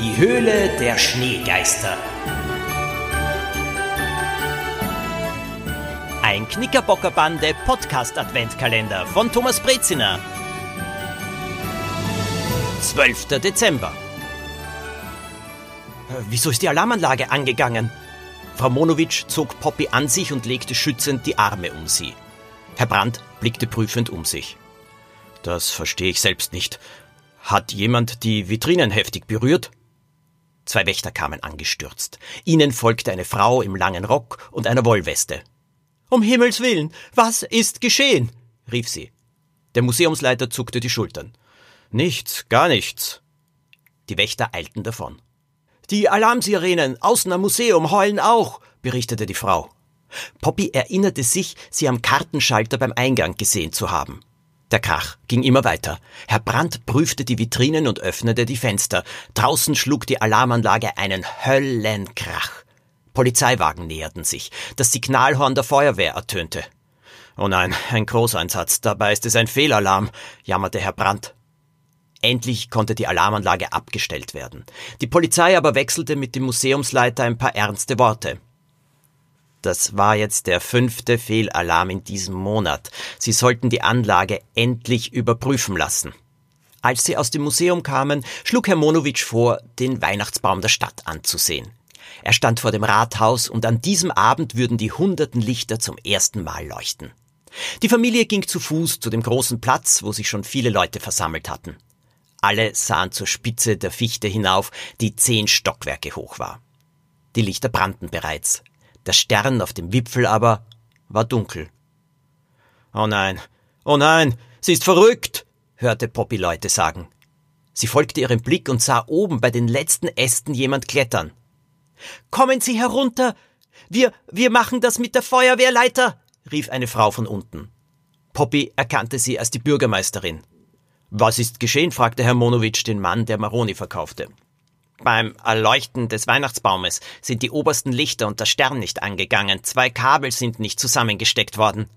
Die Höhle der Schneegeister. Ein Knickerbockerbande Podcast Adventkalender von Thomas Breziner. 12. Dezember. Äh, wieso ist die Alarmanlage angegangen? Frau Monowitsch zog Poppy an sich und legte schützend die Arme um sie. Herr Brandt blickte prüfend um sich. Das verstehe ich selbst nicht. Hat jemand die Vitrinen heftig berührt? Zwei Wächter kamen angestürzt. Ihnen folgte eine Frau im langen Rock und einer Wollweste. Um Himmels willen, was ist geschehen? rief sie. Der Museumsleiter zuckte die Schultern. Nichts, gar nichts. Die Wächter eilten davon. Die Alarmsirenen außen am Museum heulen auch, berichtete die Frau. Poppy erinnerte sich, sie am Kartenschalter beim Eingang gesehen zu haben. Der Krach ging immer weiter. Herr Brandt prüfte die Vitrinen und öffnete die Fenster. Draußen schlug die Alarmanlage einen Höllenkrach. Polizeiwagen näherten sich. Das Signalhorn der Feuerwehr ertönte. Oh nein, ein Großeinsatz. Dabei ist es ein Fehlalarm, jammerte Herr Brandt. Endlich konnte die Alarmanlage abgestellt werden. Die Polizei aber wechselte mit dem Museumsleiter ein paar ernste Worte. Das war jetzt der fünfte Fehlalarm in diesem Monat. Sie sollten die Anlage endlich überprüfen lassen. Als sie aus dem Museum kamen, schlug Herr Monowitsch vor, den Weihnachtsbaum der Stadt anzusehen. Er stand vor dem Rathaus und an diesem Abend würden die hunderten Lichter zum ersten Mal leuchten. Die Familie ging zu Fuß zu dem großen Platz, wo sich schon viele Leute versammelt hatten. Alle sahen zur Spitze der Fichte hinauf, die zehn Stockwerke hoch war. Die Lichter brannten bereits. Der Stern auf dem Wipfel aber war dunkel. Oh nein, oh nein, sie ist verrückt, hörte Poppy Leute sagen. Sie folgte ihrem Blick und sah oben bei den letzten Ästen jemand klettern. Kommen Sie herunter! Wir, wir machen das mit der Feuerwehrleiter! rief eine Frau von unten. Poppy erkannte sie als die Bürgermeisterin. Was ist geschehen? fragte Herr Monowitsch den Mann, der Maroni verkaufte. Beim Erleuchten des Weihnachtsbaumes sind die obersten Lichter und der Stern nicht angegangen. Zwei Kabel sind nicht zusammengesteckt worden.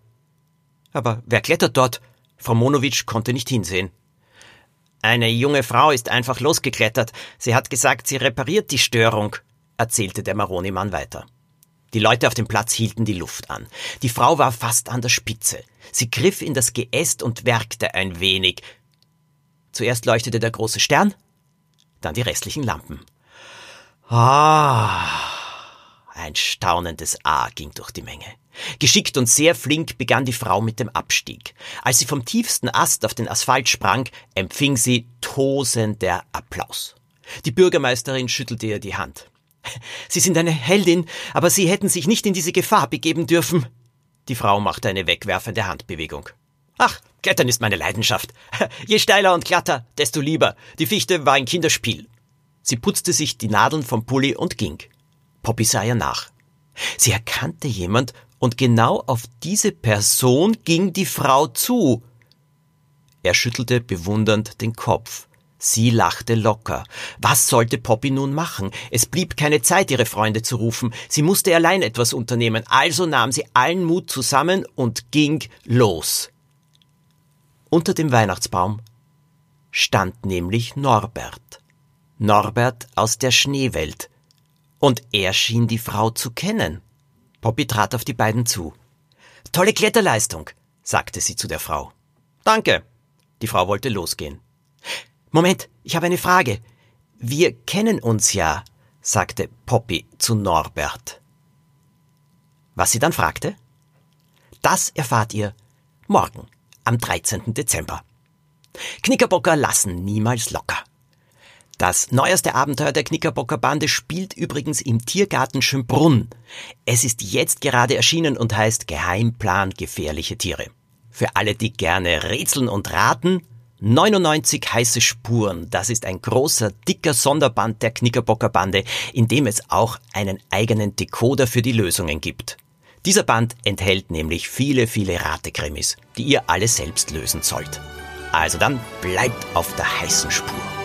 Aber wer klettert dort? Frau Monowitsch konnte nicht hinsehen. Eine junge Frau ist einfach losgeklettert. Sie hat gesagt, sie repariert die Störung, erzählte der Maroni-Mann weiter. Die Leute auf dem Platz hielten die Luft an. Die Frau war fast an der Spitze. Sie griff in das Geäst und werkte ein wenig. Zuerst leuchtete der große Stern, dann die restlichen Lampen. Ah, ein staunendes A ging durch die Menge. Geschickt und sehr flink begann die Frau mit dem Abstieg. Als sie vom tiefsten Ast auf den Asphalt sprang, empfing sie tosender Applaus. Die Bürgermeisterin schüttelte ihr die Hand. Sie sind eine Heldin, aber Sie hätten sich nicht in diese Gefahr begeben dürfen. Die Frau machte eine wegwerfende Handbewegung. Ach, Klettern ist meine Leidenschaft. Je steiler und glatter, desto lieber. Die Fichte war ein Kinderspiel. Sie putzte sich die Nadeln vom Pulli und ging. Poppy sah ihr nach. Sie erkannte jemand und genau auf diese Person ging die Frau zu. Er schüttelte bewundernd den Kopf. Sie lachte locker. Was sollte Poppy nun machen? Es blieb keine Zeit, ihre Freunde zu rufen. Sie musste allein etwas unternehmen. Also nahm sie allen Mut zusammen und ging los. Unter dem Weihnachtsbaum stand nämlich Norbert. Norbert aus der Schneewelt. Und er schien die Frau zu kennen. Poppy trat auf die beiden zu. Tolle Kletterleistung, sagte sie zu der Frau. Danke. Die Frau wollte losgehen. Moment, ich habe eine Frage. Wir kennen uns ja, sagte Poppy zu Norbert. Was sie dann fragte? Das erfahrt ihr morgen am 13. Dezember. Knickerbocker lassen niemals locker. Das neueste Abenteuer der Knickerbocker Bande spielt übrigens im Tiergarten Schönbrunn. Es ist jetzt gerade erschienen und heißt Geheimplan gefährliche Tiere. Für alle, die gerne rätseln und raten, 99 heiße Spuren, das ist ein großer, dicker Sonderband der Knickerbocker Bande, in dem es auch einen eigenen Decoder für die Lösungen gibt. Dieser Band enthält nämlich viele, viele Ratekrimis, die ihr alle selbst lösen sollt. Also dann bleibt auf der heißen Spur.